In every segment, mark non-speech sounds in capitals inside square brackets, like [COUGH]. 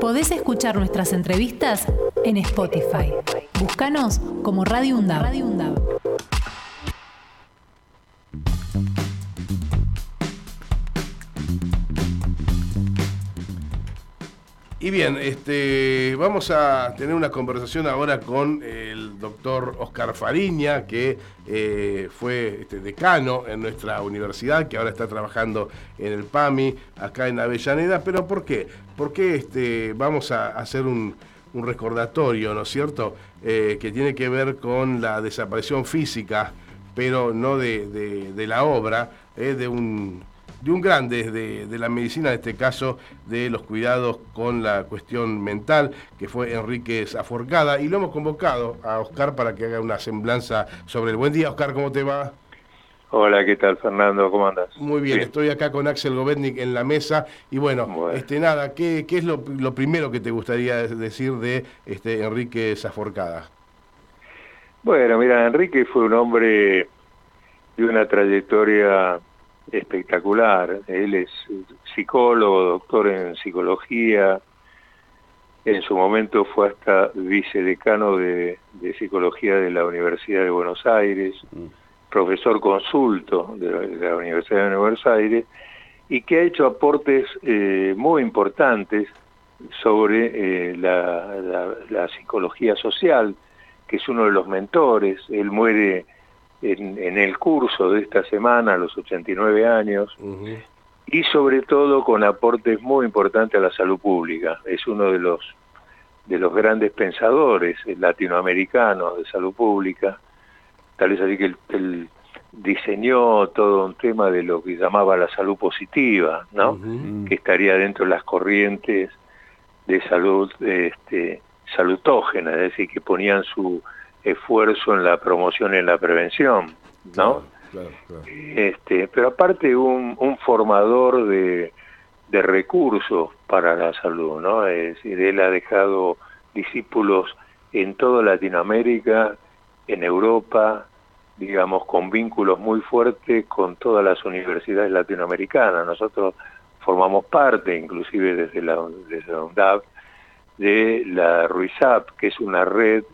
Podés escuchar nuestras entrevistas en Spotify. Búscanos como Radio. Radio. Y bien, este, vamos a tener una conversación ahora con doctor Oscar Fariña, que eh, fue este, decano en nuestra universidad, que ahora está trabajando en el PAMI, acá en Avellaneda. ¿Pero por qué? Porque este, vamos a hacer un, recordatorio, ¿no es cierto?, eh, que tiene que ver con la desaparición física, pero no de, la obra, eh, de un de un grande de, la medicina, en este caso de los cuidados con la cuestión mental, que fue Enrique Zaforcada, y lo hemos convocado a Oscar para que haga una semblanza sobre el buen día. Oscar, ¿cómo te va? Hola, ¿qué tal Fernando? ¿Cómo andas? Muy bien, estoy acá con Axel Govetnik en la mesa y bueno, este nada, ¿qué, qué es lo, lo, primero que te gustaría decir de este Enrique Zaforcada? Bueno, mira, Enrique fue un hombre de una trayectoria espectacular. Él es psicólogo, doctor en psicología. En su momento fue hasta vicedecano de, de psicología de la Universidad de Buenos Aires, mm. profesor consulto de la, Universidad de Buenos Aires, y que ha hecho aportes eh, muy importantes sobre eh, la, la psicología social, que es uno de los mentores. Él muere en, el curso de esta semana, a los 89 años, y sobre todo con aportes muy importantes a la salud pública. Es uno de los, de los grandes pensadores latinoamericanos de salud pública, tal vez así que él, diseñó todo un tema de lo que llamaba la salud positiva, ¿no? que estaría dentro de las corrientes de salud este, salutógena, es decir, que ponían su esfuerzo en la promoción y en la prevención, ¿no? Este, pero aparte un, un formador de, de recursos para la salud, ¿no? Es decir, él ha dejado discípulos en toda Latinoamérica, en Europa, digamos, con vínculos muy fuertes con todas las universidades latinoamericanas. Nosotros formamos parte, inclusive desde la, desde la UNDAP, de la RUISAP, que es una red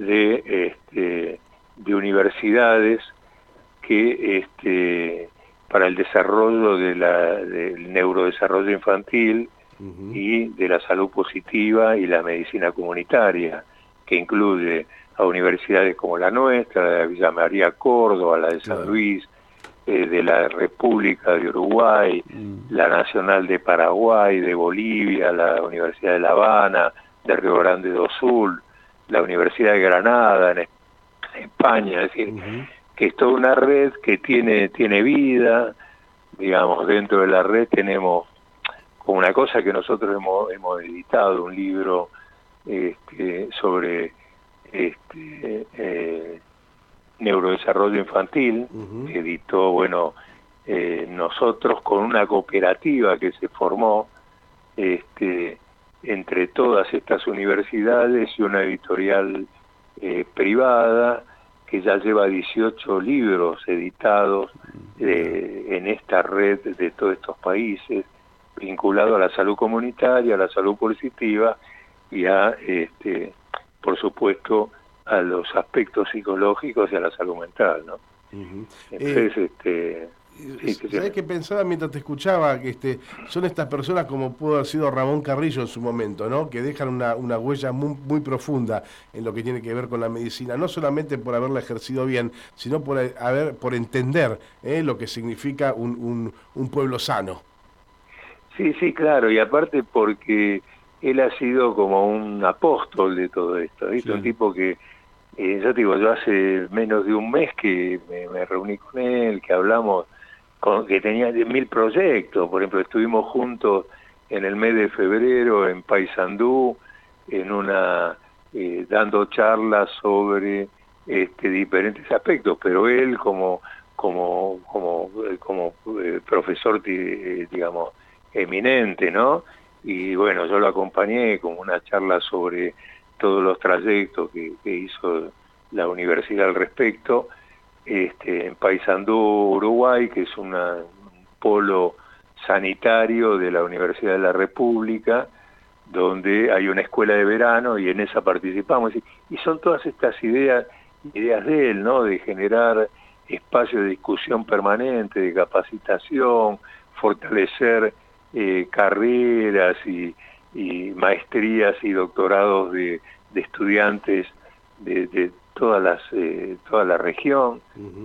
de, este, de universidades que este, para el desarrollo de la, del neurodesarrollo infantil y de la salud positiva y la medicina comunitaria, que incluye a universidades como la nuestra, la de Villa María Córdoba, la de San Luis, eh, de la República de Uruguay, mm. la Nacional de Paraguay, de Bolivia, la Universidad de La Habana, de Río Grande do Sul, la Universidad de Granada en, España, es decir, que es toda una red que tiene, tiene vida, digamos, dentro de la red tenemos como una cosa que nosotros hemos, hemos editado, un libro este, sobre este, eh, neurodesarrollo infantil, editó, bueno, eh, nosotros con una cooperativa que se formó, este, entre todas estas universidades y una editorial eh, privada que ya lleva 18 libros editados eh, en esta red de todos estos países, vinculado a la salud comunitaria, a la salud positiva y a, este, por supuesto, a los aspectos psicológicos y a la salud mental, ¿no? Entonces, eh, este, ¿Sabes qué pensaba mientras te escuchaba? Que este, son estas personas como pudo haber sido Ramón Carrillo en su momento, ¿no? Que dejan una, una huella muy, muy, profunda en lo que tiene que ver con la medicina, no solamente por haberla ejercido bien, sino por, haber, por entender ¿eh? lo que significa un, un, pueblo sano. Sí, sí, claro, y aparte porque él ha sido como un apóstol de todo esto, ¿viste? Un tipo que, eh, yo te digo, yo hace menos de un mes que me reuní con él, que hablamos que tenía mil proyectos. Por ejemplo, estuvimos juntos en el mes de febrero en Paysandú, en una eh, dando charlas sobre este, diferentes aspectos, pero él como como como eh, como eh, profesor digamos eminente, ¿no? Y bueno, yo lo acompañé con una charla sobre todos los trayectos que hizo la universidad al respecto este, en Paysandú, Uruguay, que es un polo sanitario de la Universidad de la República, donde hay una escuela de verano y en esa participamos. Y, son todas estas ideas, ideas de él, ¿no? De generar espacios de discusión permanente, de capacitación, fortalecer eh, carreras y, maestrías y doctorados de, estudiantes de, todas las, eh, toda la región.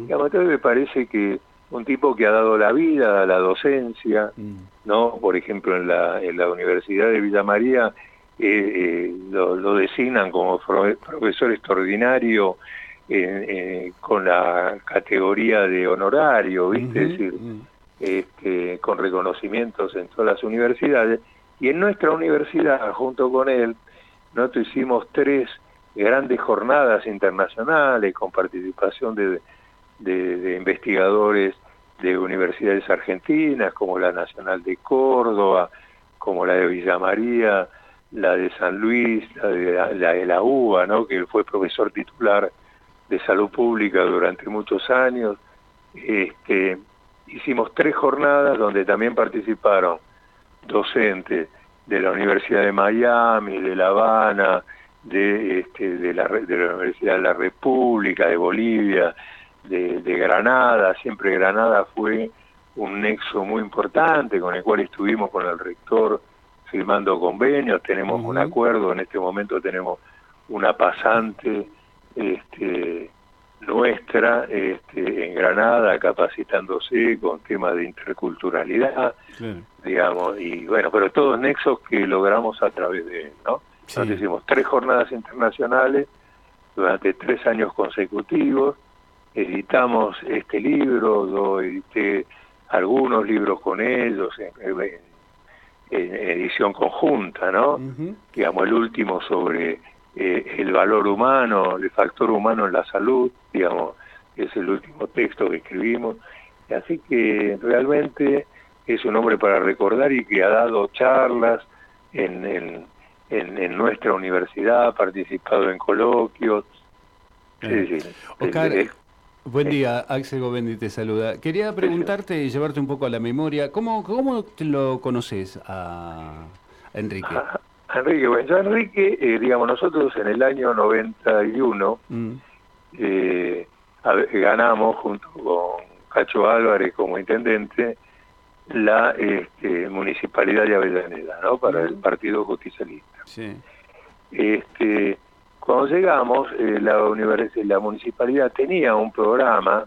Y a me parece que un tipo que ha dado la vida a la docencia, mm. ¿no? Por ejemplo, en la, en la Universidad de Villa María eh, eh, lo, designan como profesor extraordinario eh, con la categoría de honorario, ¿viste? es decir, mm. este, con reconocimientos en todas las universidades. Y en nuestra universidad, junto con él, nosotros hicimos tres grandes jornadas internacionales con participación de, investigadores de universidades argentinas, como la Nacional de Córdoba, como la de Villa María, la de San Luis, la de la, de la UBA, que fue profesor titular de salud pública durante muchos años. Este, hicimos tres jornadas donde también participaron docentes de la Universidad de Miami, de La Habana, de, este, de, la, de la Universidad de la República, de Bolivia, de, Granada, siempre Granada fue un nexo muy importante con el cual estuvimos con el rector firmando convenios, tenemos un acuerdo, en este momento tenemos una pasante este, nuestra este, en Granada capacitándose con temas de interculturalidad, digamos, y bueno, pero todos nexos que logramos a través de él, ¿no? Entonces hicimos tres jornadas internacionales durante tres años consecutivos, editamos este libro, yo edité algunos libros con ellos en, edición conjunta, ¿no? Digamos, el último sobre eh, el valor humano, el factor humano en la salud, digamos, es el último texto que escribimos. Así que realmente es un hombre para recordar y que ha dado charlas en, en, en, nuestra universidad, ha participado en coloquios. Sí, sí, Buen día, Axel Govendi te saluda. Quería preguntarte y llevarte un poco a la memoria, ¿cómo, cómo te lo conoces a Enrique? Enrique, bueno, yo Enrique, eh, digamos, nosotros en el año 91 mm. eh, ganamos junto con Cacho Álvarez como intendente la este, municipalidad de Avellaneda, ¿no? Para el Partido Justicialista. Sí. Este, cuando llegamos, eh, la, la municipalidad tenía un programa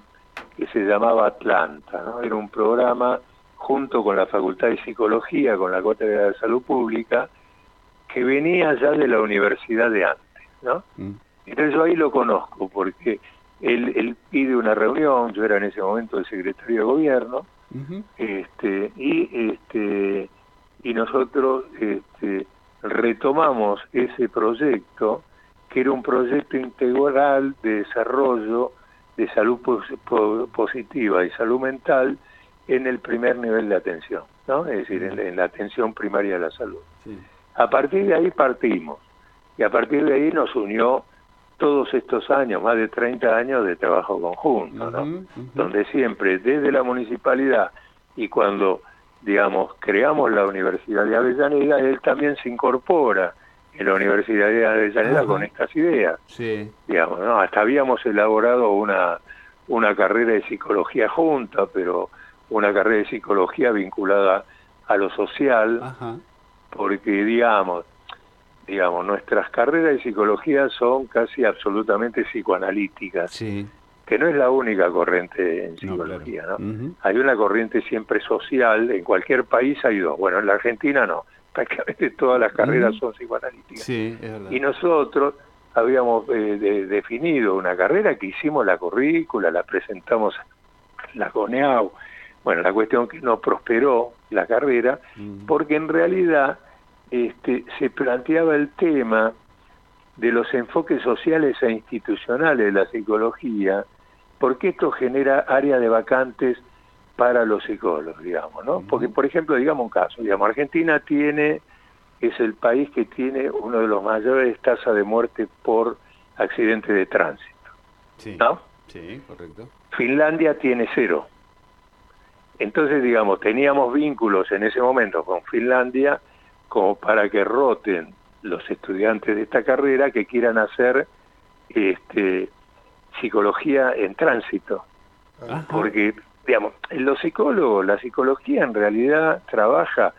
que se llamaba Atlanta, ¿no? Era un programa junto con la Facultad de Psicología, con la Cátedra de Salud Pública, que venía ya de la universidad de antes, ¿no? Mm. Entonces yo ahí lo conozco, porque él, él, pide una reunión, yo era en ese momento el secretario de gobierno, este, y este y nosotros este, retomamos ese proyecto que era un proyecto integral de desarrollo de salud positiva y salud mental en el primer nivel de atención, ¿no? es decir, en, la atención primaria de la salud. A partir de ahí partimos y a partir de ahí nos unió todos estos años, más de 30 años de trabajo conjunto, ¿no? donde siempre desde la municipalidad y cuando, digamos, creamos la Universidad de Avellaneda, él también se incorpora en la Universidad de Avellaneda con estas ideas. Sí. Digamos, ¿no? Hasta habíamos elaborado una, una carrera de psicología junta, pero una carrera de psicología vinculada a lo social, porque digamos, digamos, nuestras carreras de psicología son casi absolutamente psicoanalíticas, sí. Que no es la única corriente en psicología, ¿no? Hay una corriente siempre social, en cualquier país hay dos, bueno, en la Argentina no, [LAUGHS] prácticamente todas las carreras son psicoanalíticas. Y nosotros habíamos eh, definido una carrera que hicimos la currícula, la presentamos la CONEAU. Bueno, la cuestión que no prosperó la carrera, porque en realidad este, se planteaba el tema de los enfoques sociales e institucionales de la psicología, porque esto genera área de vacantes para los psicólogos, digamos, ¿no? Porque, por ejemplo, digamos un caso, digamos, Argentina tiene, es el país que tiene uno de los mayores tasas de muerte por accidente de tránsito, sí. ¿no? Sí, correcto. Finlandia tiene cero. Entonces, digamos, teníamos vínculos en ese momento con Finlandia como para que roten los estudiantes de esta carrera que quieran hacer este, psicología en tránsito. Porque, digamos, los psicólogos, la psicología en realidad trabaja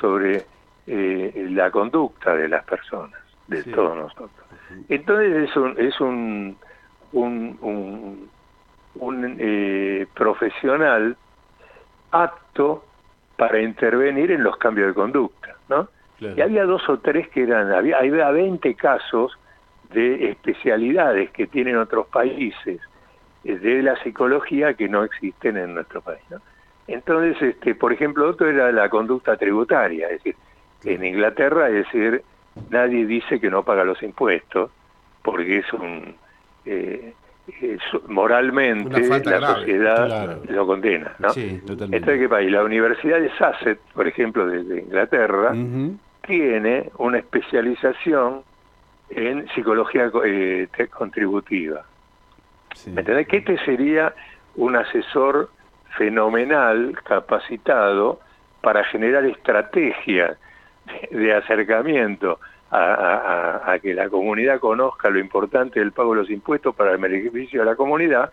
sobre eh, la conducta de las personas, de todos nosotros. Entonces es un, es un, un, un, eh, profesional apto para intervenir en los cambios de conducta, ¿no? Y había dos o tres que eran, había, había 20 casos de especialidades que tienen otros países eh, de la psicología que no existen en nuestro país. ¿no? Entonces, este, por ejemplo, otro era la conducta tributaria, es decir, en Inglaterra, es decir, nadie dice que no paga los impuestos, porque es un... Eh, moralmente la sociedad lo condena, ¿no? Sí, totalmente. ¿qué país? La Universidad de Sussex, por ejemplo, de, Inglaterra, tiene una especialización en psicología eh, contributiva. ¿Me entendés? Que este sería un asesor fenomenal, capacitado, para generar estrategias de, acercamiento a, que la comunidad conozca lo importante del pago de los impuestos para el beneficio de la comunidad,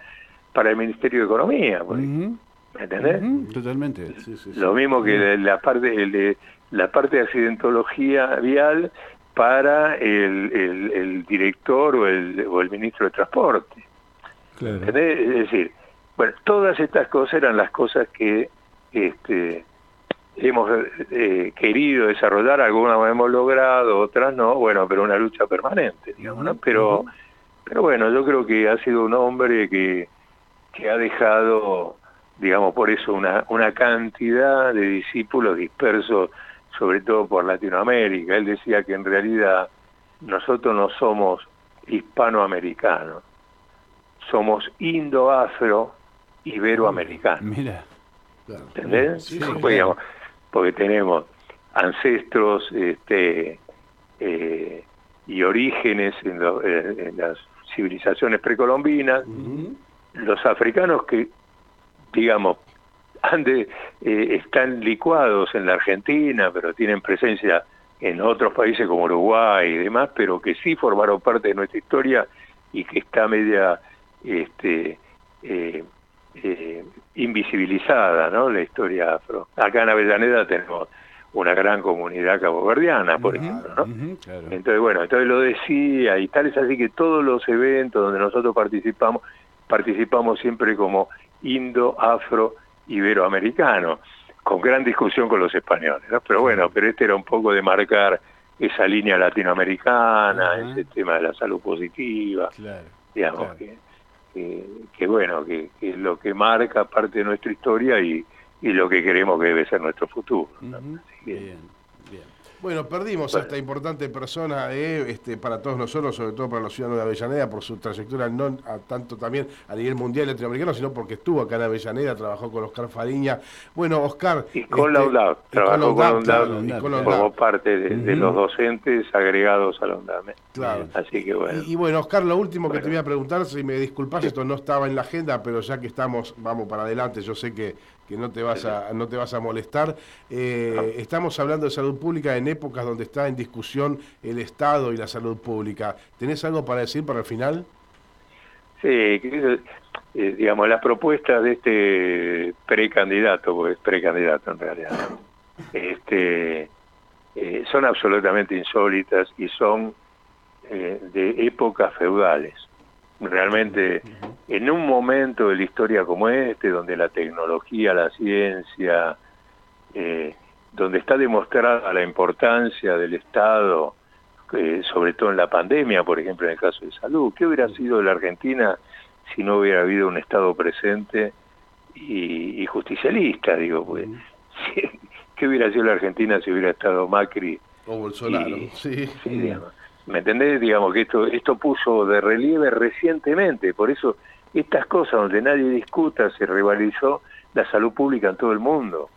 para el Ministerio de Economía. ¿Me entendés? totalmente. Lo mismo que la parte de la parte de accidentología vial para el, director o el, o el ministro de Transporte. Es decir, bueno, todas estas cosas eran las cosas que este, hemos eh, querido desarrollar, algunas hemos logrado, otras no, bueno, pero una lucha permanente, digamos, ¿no? Pero, pero bueno, yo creo que ha sido un hombre que, que ha dejado, digamos, por eso una, una cantidad de discípulos dispersos sobre todo por Latinoamérica. Él decía que en realidad nosotros no somos hispanoamericanos, somos indo-afro iberoamericanos. Mira. ¿Entendés? Pues, porque tenemos ancestros este, eh, y orígenes en, las civilizaciones precolombinas, los africanos que, digamos, eh, están licuados en la Argentina, pero tienen presencia en otros países como Uruguay y demás, pero que sí formaron parte de nuestra historia y que está media este, eh, eh, invisibilizada, ¿no? La historia afro. Acá en Avellaneda tenemos una gran comunidad caboverdiana, por ejemplo, ¿no? Entonces, bueno, entonces lo decía y tal, es así que todos los eventos donde nosotros participamos, participamos siempre como indo, afro iberoamericano, con gran discusión con los españoles, Pero bueno, pero este era un poco de marcar esa línea latinoamericana, ese tema de la salud positiva, digamos, Que, que, bueno, que, es lo que marca parte de nuestra historia y, y lo que queremos que debe ser nuestro futuro. Bueno, perdimos a esta importante persona eh, este, para todos nosotros, sobre todo para los ciudadanos de Avellaneda, por su trayectoria no tanto también a nivel mundial latinoamericano, sino porque estuvo acá en Avellaneda, trabajó con Oscar Fariña. Bueno, Oscar... Y con la UNDAP, trabajó con, la como parte de, los docentes agregados a la UNDAP. ¿eh? Claro. Así que bueno. Y, bueno, Oscar, lo último que te voy a preguntar, si me disculpas, esto no estaba en la agenda, pero ya que estamos, vamos para adelante, yo sé que que no te vas a, no te vas a molestar. Eh, estamos hablando de salud pública en épocas donde está en discusión el Estado y la salud pública. ¿Tenés algo para decir para el final? Sí, eh, digamos, las propuestas de este precandidato, porque es precandidato en realidad, este, eh, son absolutamente insólitas y son de épocas feudales realmente en un momento de la historia como este, donde la tecnología, la ciencia, eh, donde está demostrada la importancia del Estado, eh, sobre todo en la pandemia, por ejemplo, en el caso de salud, ¿qué hubiera sido la Argentina si no hubiera habido un Estado presente y, justicialista? Digo, pues, [LAUGHS] ¿qué hubiera sido la Argentina si hubiera estado Macri? O Bolsonaro, sí. sí digamos. ¿Me entendés? Digamos que esto, esto puso de relieve recientemente, por eso estas cosas donde nadie discuta, se rivalizó la salud pública en todo el mundo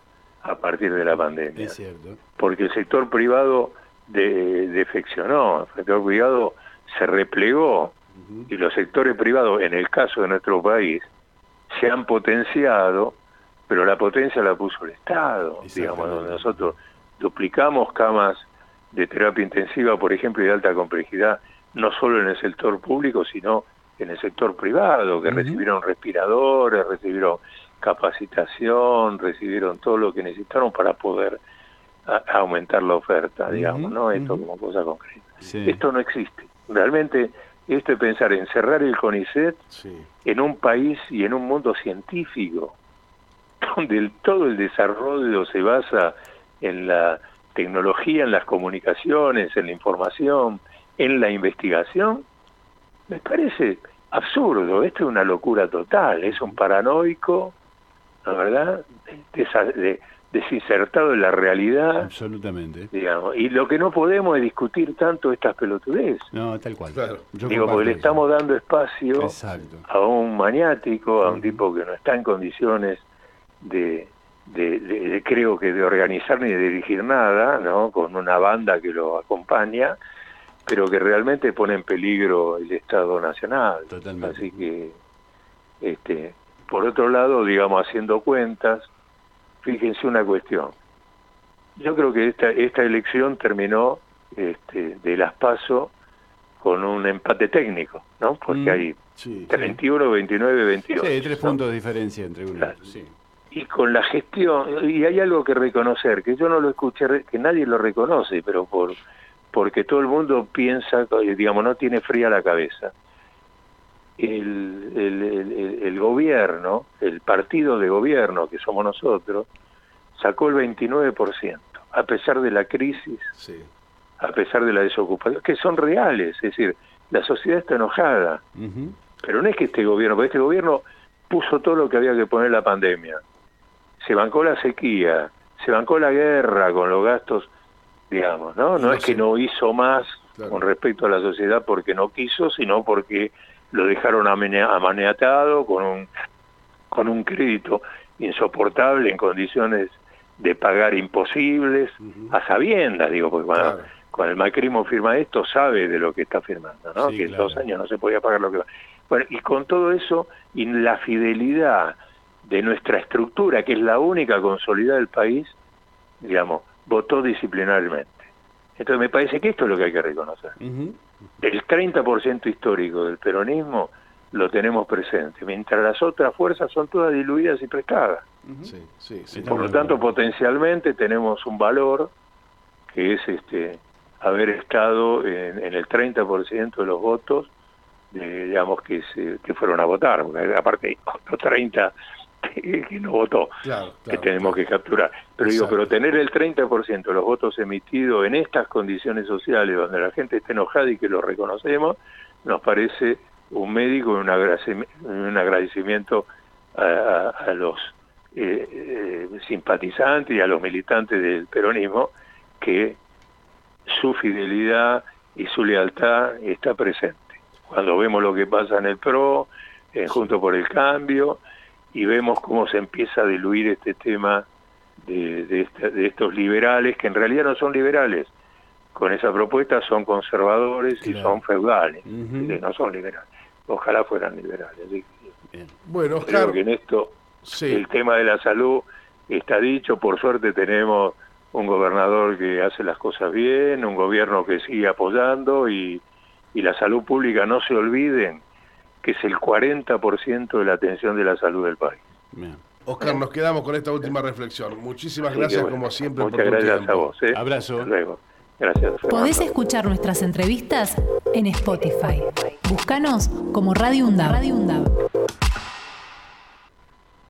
a partir de la pandemia. Es cierto. Porque el sector privado de, defeccionó, el sector privado se replegó y los sectores privados, en el caso de nuestro país, se han potenciado, pero la potencia la puso el Estado, digamos, donde nosotros duplicamos camas de terapia intensiva, por ejemplo, y de alta complejidad, no solo en el sector público, sino en el sector privado, que recibieron respiradores, recibieron capacitación, recibieron todo lo que necesitaron para poder aumentar la oferta, digamos, ¿no? Esto como cosa concreta. Esto no existe. Realmente, esto es pensar en cerrar el CONICET en un país y en un mundo científico, donde todo el desarrollo se basa en la tecnología, en las comunicaciones, en la información, en la investigación, me parece absurdo. Esto es una locura total, es un paranoico, la verdad, de, desinsertado en la realidad. Absolutamente. Digamos. Y lo que no podemos es discutir tanto estas pelotudez. No, tal cual. Digo, porque le estamos dando espacio a un maniático, a un tipo que no está en condiciones de, de, creo que de organizar ni de dirigir nada, ¿no? Con una banda que lo acompaña, pero que realmente pone en peligro el Estado Nacional. Totalmente. Así que, este, por otro lado, digamos, haciendo cuentas, fíjense una cuestión. Yo creo que esta, esta elección terminó este, de las PASO con un empate técnico, ¿no? Porque mm, hay 31, 29, 22. Sí, hay tres puntos de diferencia entre uno. Sí y con la gestión, y hay algo que reconocer, que yo no lo escuché, que nadie lo reconoce, pero por porque todo el mundo piensa, digamos, no tiene fría la cabeza. El, el, el, gobierno, el partido de gobierno, que somos nosotros, sacó el 29%, a pesar de la crisis, a pesar de la desocupación, que son reales, es decir, la sociedad está enojada, pero no es que este gobierno, porque este gobierno puso todo lo que había que poner la pandemia, se bancó la sequía, se bancó la guerra con los gastos, digamos, ¿no? No, es que no hizo más con respecto a la sociedad porque no quiso, sino porque lo dejaron amaniatado con un, con un crédito insoportable en condiciones de pagar imposibles, a sabiendas, digo, porque cuando, el macrismo firma esto sabe de lo que está firmando, ¿no? que en dos años no se podía pagar lo que va. Bueno, y con todo eso, y la fidelidad de nuestra estructura, que es la única consolidada del país, digamos, votó disciplinariamente. Entonces me parece que esto es lo que hay que reconocer. El 30% histórico del peronismo lo tenemos presente, mientras las otras fuerzas son todas diluidas y prestadas. Por lo tanto, potencialmente tenemos un valor que es este haber estado en, en el 30% de los votos, digamos, que, se, que fueron a votar, porque aparte otros 30 [LAUGHS] que, no votó, que tenemos que capturar. Pero digo, pero tener el 30% de los votos emitidos en estas condiciones sociales, donde la gente está enojada y que lo reconocemos, nos parece un médico y un agradecimiento a, los eh, eh, simpatizantes y a los militantes del peronismo que su fidelidad y su lealtad está presente. Cuando vemos lo que pasa en el PRO, en Junto por el Cambio, y vemos cómo se empieza a diluir este tema de, de, estos liberales, que en realidad no son liberales. Con esa propuesta son conservadores y son feudales, no son liberales. Ojalá fueran liberales. Bueno, Creo que en esto el tema de la salud está dicho, por suerte tenemos un gobernador que hace las cosas bien, un gobierno que sigue apoyando y, y la salud pública, no se olviden, que es el 40% de la atención de la salud del país. Oscar, nos quedamos con esta última reflexión. Muchísimas gracias, como siempre. Muchas gracias a vos. ¿eh? Abrazo. luego. Gracias. Podés escuchar nuestras entrevistas en Spotify. Búscanos como Radio UNDAV. Radio